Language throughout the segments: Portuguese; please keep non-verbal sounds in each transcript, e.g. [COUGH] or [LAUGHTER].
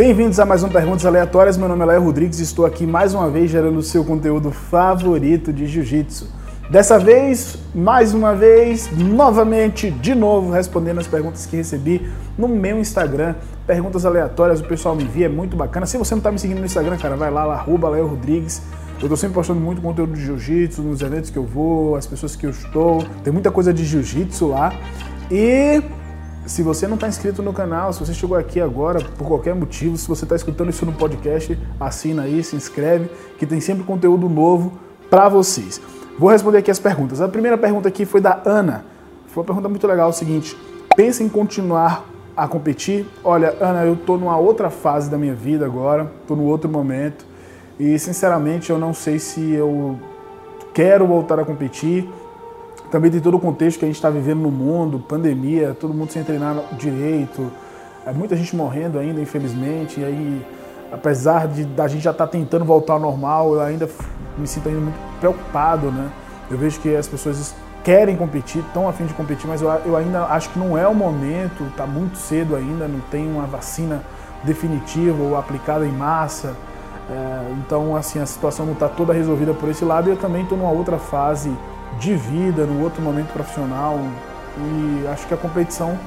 Bem-vindos a mais um Perguntas Aleatórias. Meu nome é Léo Rodrigues e estou aqui mais uma vez gerando o seu conteúdo favorito de jiu-jitsu. Dessa vez, mais uma vez, novamente, de novo, respondendo as perguntas que recebi no meu Instagram. Perguntas aleatórias, o pessoal me envia, é muito bacana. Se você não está me seguindo no Instagram, cara, vai lá, arroba Léo Rodrigues. Eu estou sempre postando muito conteúdo de jiu-jitsu, nos eventos que eu vou, as pessoas que eu estou. Tem muita coisa de jiu-jitsu lá. E se você não está inscrito no canal, se você chegou aqui agora por qualquer motivo, se você está escutando isso no podcast, assina aí, se inscreve, que tem sempre conteúdo novo para vocês. Vou responder aqui as perguntas. A primeira pergunta aqui foi da Ana. Foi uma pergunta muito legal, é o seguinte: pensa em continuar a competir? Olha, Ana, eu estou numa outra fase da minha vida agora, estou no outro momento e sinceramente eu não sei se eu quero voltar a competir também tem todo o contexto que a gente está vivendo no mundo, pandemia, todo mundo sem treinar direito, é muita gente morrendo ainda, infelizmente. E aí, apesar de da gente já estar tá tentando voltar ao normal, eu ainda me sinto ainda muito preocupado, né? Eu vejo que as pessoas querem competir, estão a fim de competir, mas eu, eu ainda acho que não é o momento, está muito cedo ainda, não tem uma vacina definitiva ou aplicada em massa. É, então, assim, a situação não está toda resolvida por esse lado e eu também estou numa outra fase de vida, no outro momento profissional. E acho que a competição,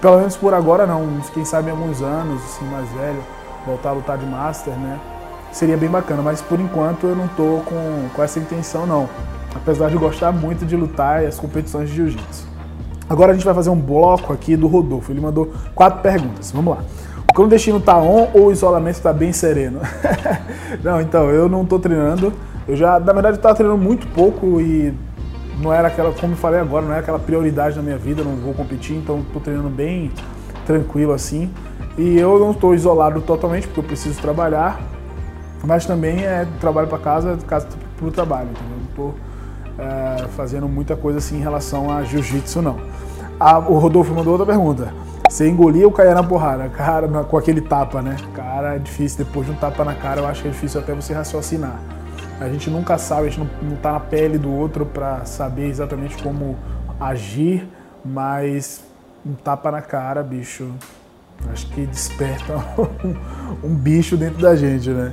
pelo menos por agora não, quem sabe alguns anos, assim, mais velho, voltar a lutar de Master, né? Seria bem bacana, mas por enquanto eu não tô com, com essa intenção não. Apesar de gostar muito de lutar e as competições de jiu-jitsu. Agora a gente vai fazer um bloco aqui do Rodolfo. Ele mandou quatro perguntas. Vamos lá. O clandestino tá on ou o isolamento tá bem sereno? [LAUGHS] não, então, eu não tô treinando. Eu já, na verdade, estava treinando muito pouco e não era aquela, como eu falei agora, não é aquela prioridade na minha vida, não vou competir, então estou treinando bem tranquilo assim. E eu não estou isolado totalmente, porque eu preciso trabalhar, mas também é trabalho para casa, casa para o trabalho, entendeu? Não estou é, fazendo muita coisa assim em relação a jiu-jitsu, não. A, o Rodolfo mandou outra pergunta. Você engolia ou caía na porrada? Cara, com aquele tapa, né? Cara, é difícil. Depois de um tapa na cara, eu acho que é difícil até você raciocinar. A gente nunca sabe, a gente não, está na pele do outro para saber exatamente como agir, mas um tapa na cara, bicho, acho que desperta [LAUGHS] um, um bicho dentro da gente, né?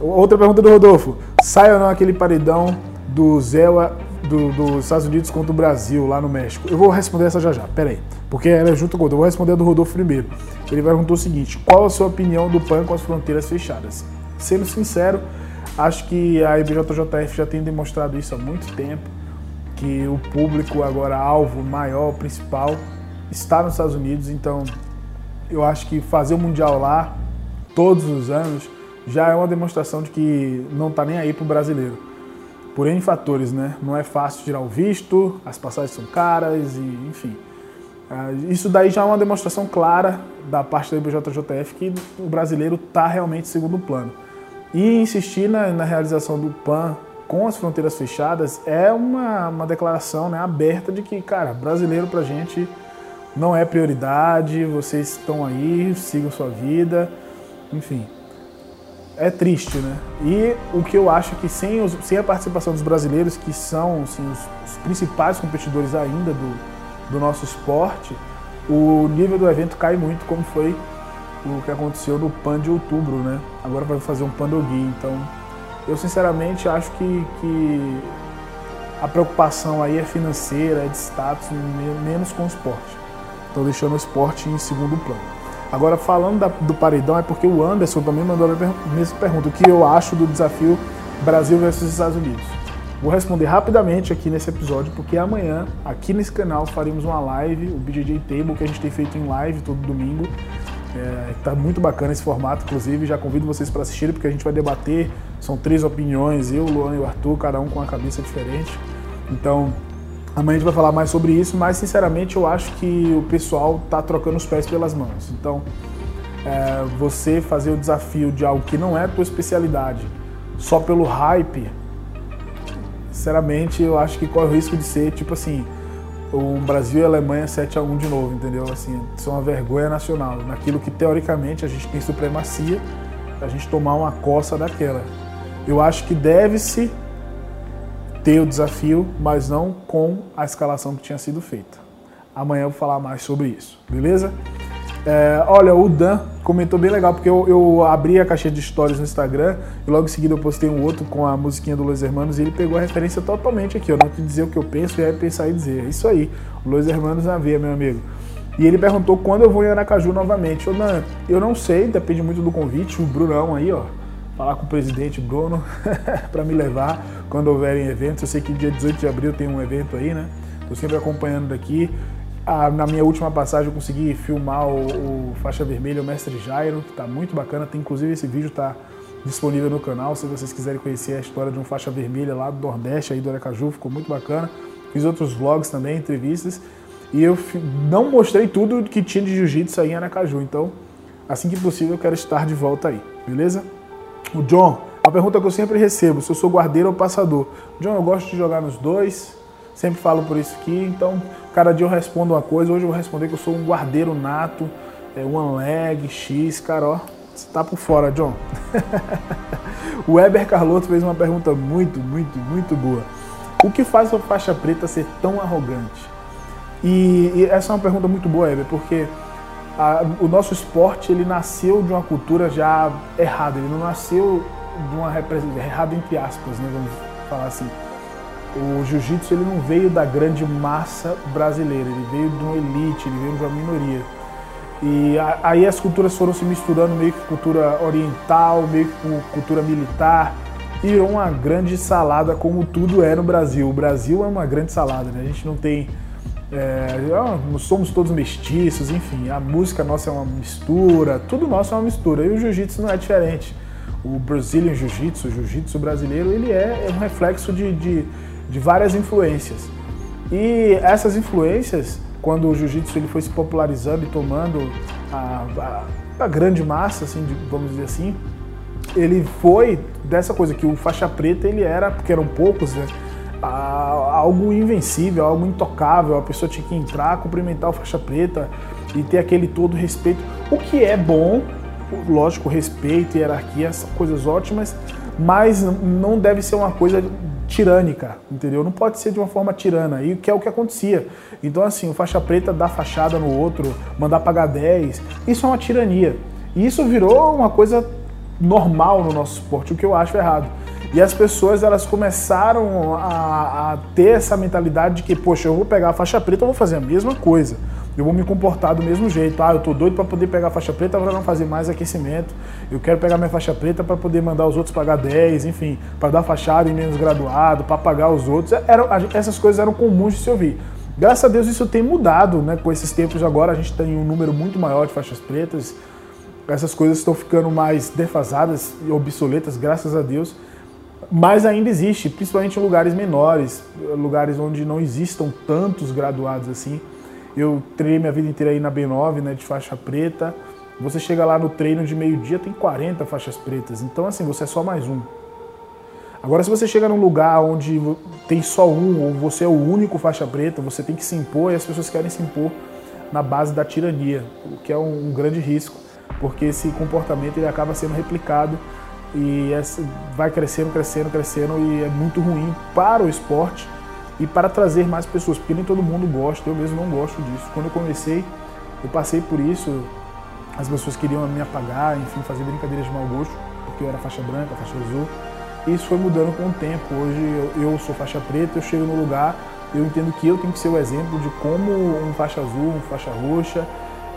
Outra pergunta do Rodolfo: sai ou não aquele paredão do Zé do, dos Estados Unidos contra o Brasil lá no México? Eu vou responder essa já já, peraí, porque ela é junto com o Eu vou responder a do Rodolfo primeiro. Ele perguntou o seguinte: qual a sua opinião do PAN com as fronteiras fechadas? Sendo sincero, Acho que a IBJJF já tem demonstrado isso há muito tempo, que o público agora alvo maior, principal, está nos Estados Unidos, então eu acho que fazer o Mundial lá, todos os anos, já é uma demonstração de que não está nem aí para o brasileiro. Por N fatores, né? Não é fácil tirar o visto, as passagens são caras e enfim. Ah, isso daí já é uma demonstração clara da parte da IBJJF que o brasileiro está realmente segundo plano. E insistir na, na realização do PAN com as fronteiras fechadas é uma, uma declaração né, aberta de que, cara, brasileiro pra gente não é prioridade, vocês estão aí, sigam sua vida, enfim. É triste, né? E o que eu acho que sem, os, sem a participação dos brasileiros, que são assim, os, os, principais competidores ainda do, do nosso esporte, o nível do evento cai muito, como foi o que aconteceu no PAN de outubro, né? Agora vai fazer um PAN do Gui. Então, eu sinceramente acho que, que a preocupação aí é financeira, é de status, menos com o esporte. Estou deixando o esporte em segundo plano. Agora, falando da, do paredão, é porque o Anderson também mandou a mesma pergunta: o que eu acho do desafio Brasil versus Estados Unidos? Vou responder rapidamente aqui nesse episódio, porque amanhã, aqui nesse canal, faremos uma live, o BJJ Table, que a gente tem feito em live todo domingo. É, tá muito bacana esse formato, inclusive já convido vocês para assistirem porque a gente vai debater. São três opiniões, eu, Luan e o Arthur, cada um com uma cabeça diferente. Então, amanhã a gente vai falar mais sobre isso, mas sinceramente eu acho que o pessoal tá trocando os pés pelas mãos. Então, é, você fazer o desafio de algo que não é a tua especialidade só pelo hype, sinceramente eu acho que corre o risco de ser tipo assim o Brasil e a Alemanha 7 a 1 de novo, entendeu? Assim, isso é uma vergonha nacional. Naquilo que teoricamente a gente tem supremacia, a gente tomar uma coça daquela. Eu acho que deve-se ter o desafio, mas não com a escalação que tinha sido feita. Amanhã eu vou falar mais sobre isso, beleza? É, olha, o Dan comentou bem legal, porque eu, eu, abri a caixinha de stories no Instagram e logo em seguida eu postei um outro com a musiquinha do Los Hermanos e ele pegou a referência totalmente aqui. Eu não te dizer o que eu penso e aí pensar e dizer. É isso aí, Los Hermanos na veia, meu amigo. E ele perguntou quando eu vou em Aracaju novamente. Eu não, eu não sei, depende muito do convite. O Brunão aí, ó, falar com o presidente Bruno [LAUGHS] para me levar quando houverem eventos. Eu sei que dia 18 de abril tem um evento aí, né? Estou sempre acompanhando daqui. Na minha última passagem eu consegui filmar o, o Faixa Vermelha, o Mestre Jairo, que está muito bacana. Tem inclusive esse vídeo está disponível no canal, se vocês quiserem conhecer a história de um faixa vermelha lá do Nordeste, aí do Aracaju, ficou muito bacana. Fiz outros vlogs também, entrevistas, e eu não mostrei tudo que tinha de jiu-jitsu aí em Aracaju, então assim que possível eu quero estar de volta aí, beleza? O John, a pergunta que eu sempre recebo, se eu sou guardeiro ou passador. John, eu gosto de jogar nos dois, sempre falo por isso aqui, então cada dia eu respondo uma coisa, hoje eu vou responder que eu sou um guardeiro nato, é, one leg, X, cara, ó, você tá por fora, John. [LAUGHS] o Weber Carlotto fez uma pergunta muito, muito, muito boa. O que faz a faixa preta ser tão arrogante? E, e essa é uma pergunta muito boa, Weber, porque a, o nosso esporte ele nasceu de uma cultura já errada, ele não nasceu de uma errada entre aspas, né, vamos falar assim. O jiu-jitsu ele não veio da grande massa brasileira, ele veio de uma elite, ele veio de uma minoria. E aí as culturas foram se misturando, meio que cultura oriental, meio que com cultura militar, e uma grande salada, como tudo é no Brasil. O Brasil é uma grande salada, né? A gente não tem. É, somos todos mestiços, enfim, a música nossa é uma mistura, tudo nosso é uma mistura. E o jiu-jitsu não é diferente. O Brazilian Jiu-Jitsu, o jiu-jitsu brasileiro, ele é, é um reflexo de, de, de várias influências. E essas influências quando o jiu-jitsu ele foi se popularizando e tomando a, a, a grande massa, assim, de, vamos dizer assim, ele foi dessa coisa que o faixa preta ele era, porque eram poucos, né, algo invencível, algo intocável. A pessoa tinha que entrar, cumprimentar o faixa preta e ter aquele todo respeito, o que é bom, lógico, respeito, hierarquia, são coisas ótimas, mas não deve ser uma coisa tirânica, entendeu? Não pode ser de uma forma tirana, e que é o que acontecia. Então, assim, o faixa preta dar fachada no outro, mandar pagar 10, isso é uma tirania. E isso virou uma coisa normal no nosso esporte, o que eu acho errado. E as pessoas elas começaram a, a ter essa mentalidade de que, poxa, eu vou pegar a faixa preta, eu vou fazer a mesma coisa eu vou me comportar do mesmo jeito. Ah, eu tô doido para poder pegar a faixa preta para não fazer mais aquecimento. Eu quero pegar minha faixa preta para poder mandar os outros pagar 10, enfim, para dar fachada em menos graduado, para pagar os outros. Era, essas coisas eram comuns de se ouvir. Graças a Deus isso tem mudado, né? Com esses tempos agora a gente tem um número muito maior de faixas pretas. Essas coisas estão ficando mais defasadas e obsoletas, graças a Deus. Mas ainda existe, principalmente em lugares menores, lugares onde não existam tantos graduados assim. Eu treinei minha vida inteira aí na B9, né, de faixa preta. Você chega lá no treino de meio-dia, tem 40 faixas pretas. Então, assim, você é só mais um. Agora, se você chega num lugar onde tem só um, ou você é o único faixa preta, você tem que se impor e as pessoas querem se impor na base da tirania, o que é um, grande risco, porque esse comportamento ele acaba sendo replicado e vai crescendo, crescendo, crescendo e é muito ruim para o esporte e para trazer mais pessoas, porque nem todo mundo gosta, eu mesmo não gosto disso. Quando eu comecei, eu passei por isso, as pessoas queriam me apagar, enfim, fazer brincadeiras de mau gosto, porque eu era faixa branca, faixa azul. E isso foi mudando com o tempo. Hoje eu, eu sou faixa preta, eu chego no lugar, eu entendo que eu tenho que ser o exemplo de como um faixa azul, um faixa roxa,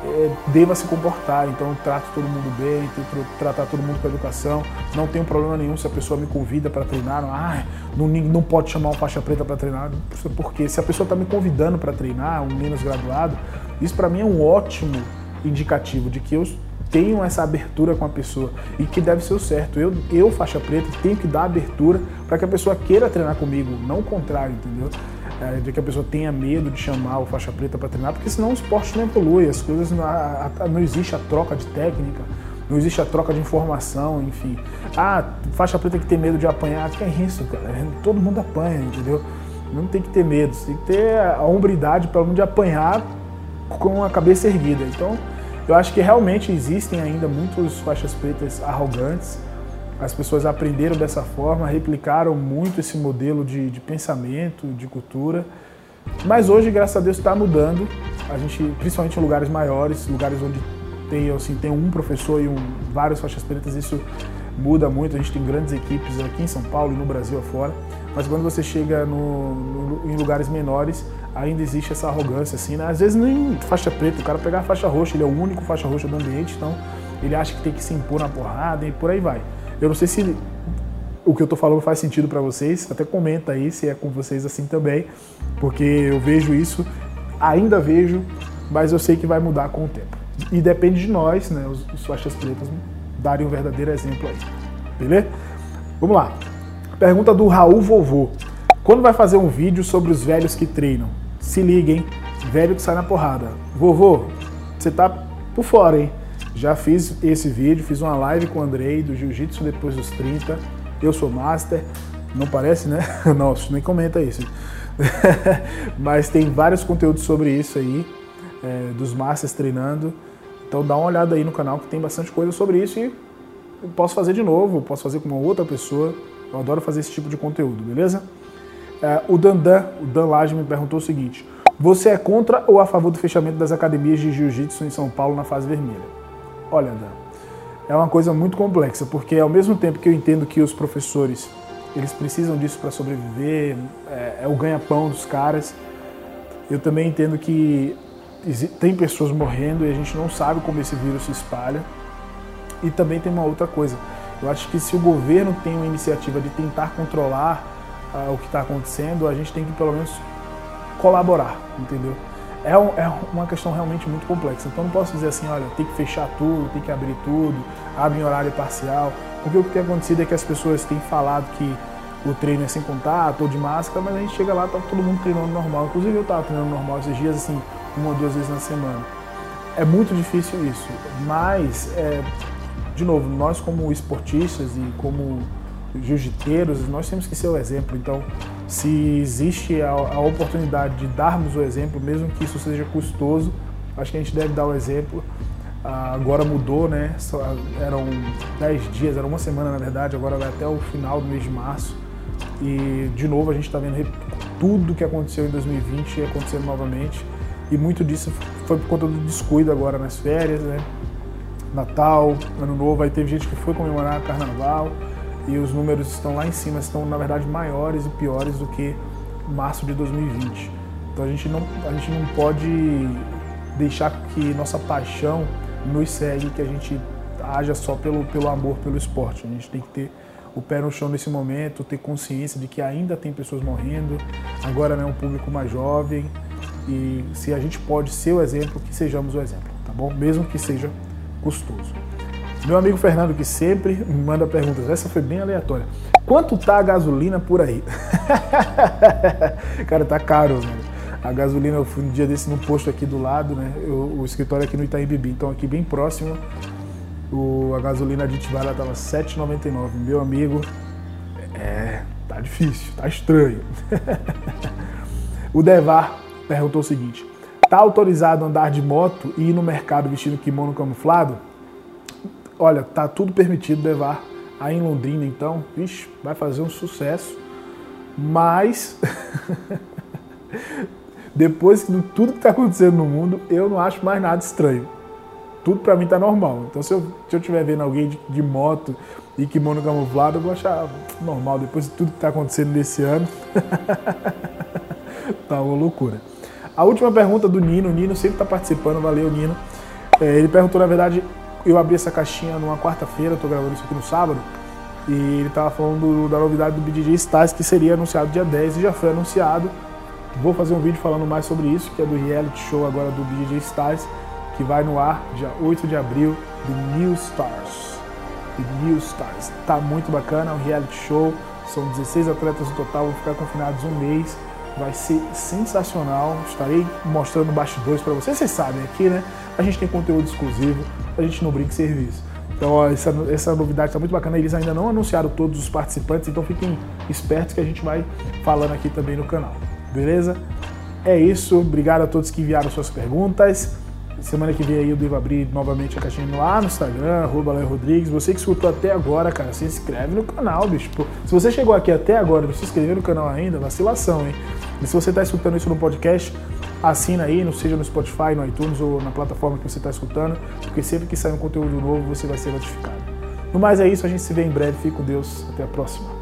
é, deva se comportar. Então eu trato todo mundo bem, tento tratar todo mundo com educação. Não tenho problema nenhum se a pessoa me convida para treinar. Não, ah, não, não pode chamar um faixa preta para treinar. Porque se a pessoa está me convidando para treinar, um menos graduado, isso para mim é um ótimo indicativo de que eu tenho essa abertura com a pessoa e que deve ser o certo. Eu, eu faixa preta, tenho que dar abertura para que a pessoa queira treinar comigo, não o contrário, entendeu? É, de que a pessoa tenha medo de chamar o faixa preta para treinar, porque senão o esporte não evolui, as coisas não, a, a, não existe a troca de técnica, não existe a troca de informação, enfim. Ah, faixa preta que tem medo de apanhar, que é isso, cara? Todo mundo apanha, entendeu? Não tem que ter medo, tem que ter a hombridade para de apanhar com a cabeça erguida. Então, eu acho que realmente existem ainda muitos faixas pretas arrogantes, as pessoas aprenderam dessa forma, replicaram muito esse modelo de, de pensamento, de cultura. Mas hoje, graças a Deus, está mudando. A gente, principalmente em lugares maiores, lugares onde tem, assim, tem um professor e um, vários faixas pretas, isso muda muito. A gente tem grandes equipes aqui em São Paulo e no Brasil afora. Mas quando você chega no, no, em lugares menores, ainda existe essa arrogância, assim, né? Às vezes nem faixa preta, o cara pegar a faixa roxa, ele é o único faixa roxa do ambiente, então ele acha que tem que se impor na porrada e por aí vai. Eu não sei se o que eu tô falando faz sentido para vocês, até comenta aí se é com vocês assim também, porque eu vejo isso, ainda vejo, mas eu sei que vai mudar com o tempo. E depende de nós, né, os, os faixas pretas, darem um verdadeiro exemplo aí. Beleza? Vamos lá. Pergunta do Raul Vovô. Quando vai fazer um vídeo sobre os velhos que treinam? Se liguem, velho que sai na porrada. Vovô, você tá por fora, hein? Já fiz esse vídeo, fiz uma live com o Andrei do Jiu-Jitsu depois dos 30. Eu sou master. Não parece, né? [LAUGHS] Nossa, nem comenta isso. [LAUGHS] Mas tem vários conteúdos sobre isso aí, é, dos masters treinando. Então dá uma olhada aí no canal que tem bastante coisa sobre isso e posso fazer de novo, posso fazer com uma outra pessoa. Eu adoro fazer esse tipo de conteúdo, beleza? É, o Dandan, o Dan Laje me perguntou o seguinte: Você é contra ou a favor do fechamento das academias de jiu-jitsu em São Paulo na fase vermelha? Olha, Dan, é uma coisa muito complexa, porque ao mesmo tempo que eu entendo que os professores eles precisam disso para sobreviver, é, é o ganha-pão dos caras, eu também entendo que tem pessoas morrendo e a gente não sabe como esse vírus se espalha. E também tem uma outra coisa. Eu acho que se o governo tem uma iniciativa de tentar controlar uh, o que está acontecendo, a gente tem que pelo menos colaborar, entendeu? É, um, é, uma questão realmente muito complexa. Então não posso dizer assim, olha, tem que fechar tudo, tem que abrir tudo, abre em horário parcial. Porque o que tem acontecido é que as pessoas têm falado que o treino é sem contato ou de máscara, mas a gente chega lá, tá todo mundo treinando normal. Inclusive eu estava treinando normal esses dias, assim, uma ou duas vezes na semana. É muito difícil isso, mas, é, de novo, nós como esportistas e como jiu-jiteiros, nós temos que ser o exemplo. Então, se existe a, a, oportunidade de darmos o exemplo, mesmo que isso seja custoso, acho que a gente deve dar o exemplo. Ah, agora mudou, né? Só, eram 10 dias, era uma semana na verdade, agora vai até o final do mês de março. E de novo a gente está vendo tudo que aconteceu em 2020 acontecendo novamente. E muito disso foi por conta do descuido agora nas férias, né? Natal, Ano Novo, aí teve gente que foi comemorar Carnaval e os números estão lá em cima, estão na verdade maiores e piores do que março de 2020. Então a gente não, a gente não pode deixar que nossa paixão nos segue, que a gente haja só pelo, pelo amor pelo esporte. A gente tem que ter o pé no chão nesse momento, ter consciência de que ainda tem pessoas morrendo, agora é né, um público mais jovem, e se a gente pode ser o exemplo, que sejamos o exemplo, tá bom? Mesmo que seja custoso. Meu amigo Fernando, que sempre me manda perguntas, essa foi bem aleatória. Quanto tá a gasolina por aí? [LAUGHS] Cara, tá caro, velho. A gasolina, eu fui um dia desse no posto aqui do lado, né? Eu, o escritório aqui no Itaim Bibi, então aqui bem próximo. O, a gasolina aditivada tava 7,99. Meu amigo, é, tá difícil, tá estranho. [LAUGHS] o Devar perguntou o seguinte: tá autorizado andar de moto e ir no mercado vestindo kimono camuflado? Olha, tá tudo permitido levar aí em Londrina, então, vixe, vai fazer um sucesso. Mas [LAUGHS] depois de tudo que está acontecendo no mundo, eu não acho mais nada estranho. Tudo para mim tá normal. Então se eu, se eu vendo alguém de, de moto e kimono camuflado, eu vou achar normal. Depois de tudo que está acontecendo nesse ano, [LAUGHS] tá uma loucura. A última pergunta do Nino, o Nino sempre está participando, valeu Nino. É, ele perguntou, na verdade, eu abri essa caixinha numa quarta-feira, estou gravando isso aqui no sábado, e ele estava falando da novidade do BDJ Stars, que seria anunciado dia 10 e já foi anunciado. Vou fazer um vídeo falando mais sobre isso, que é do reality show agora do BDJ Stars, que vai no ar dia 8 de abril, do New Stars. The New Stars. Tá muito bacana, é um reality show, são 16 atletas no total, vão ficar confinados um mês vai ser sensacional. Estarei mostrando bastidores para vocês. Vocês sabem aqui, né? A gente tem conteúdo exclusivo, a gente não brinca em serviço. Então, ó, essa, essa novidade está muito bacana. Eles ainda não anunciaram todos os participantes, então fiquem espertos que a gente vai falando aqui também no canal. Beleza? É isso. Obrigado a todos que enviaram suas perguntas. Semana que vem aí eu devo abrir novamente a caixinha lá no Instagram, arroba Rodrigues. Você que escutou até agora, cara, se inscreve no canal, bicho. Pô, se você chegou aqui até agora e não se inscreveu no canal ainda, vacilação, hein? E se você está escutando isso no podcast, assina aí, não seja no Spotify, no iTunes ou na plataforma que você está escutando, porque sempre que sair um conteúdo novo você vai ser notificado. No mais é isso, a gente se vê em breve. Fique com Deus. Até a próxima.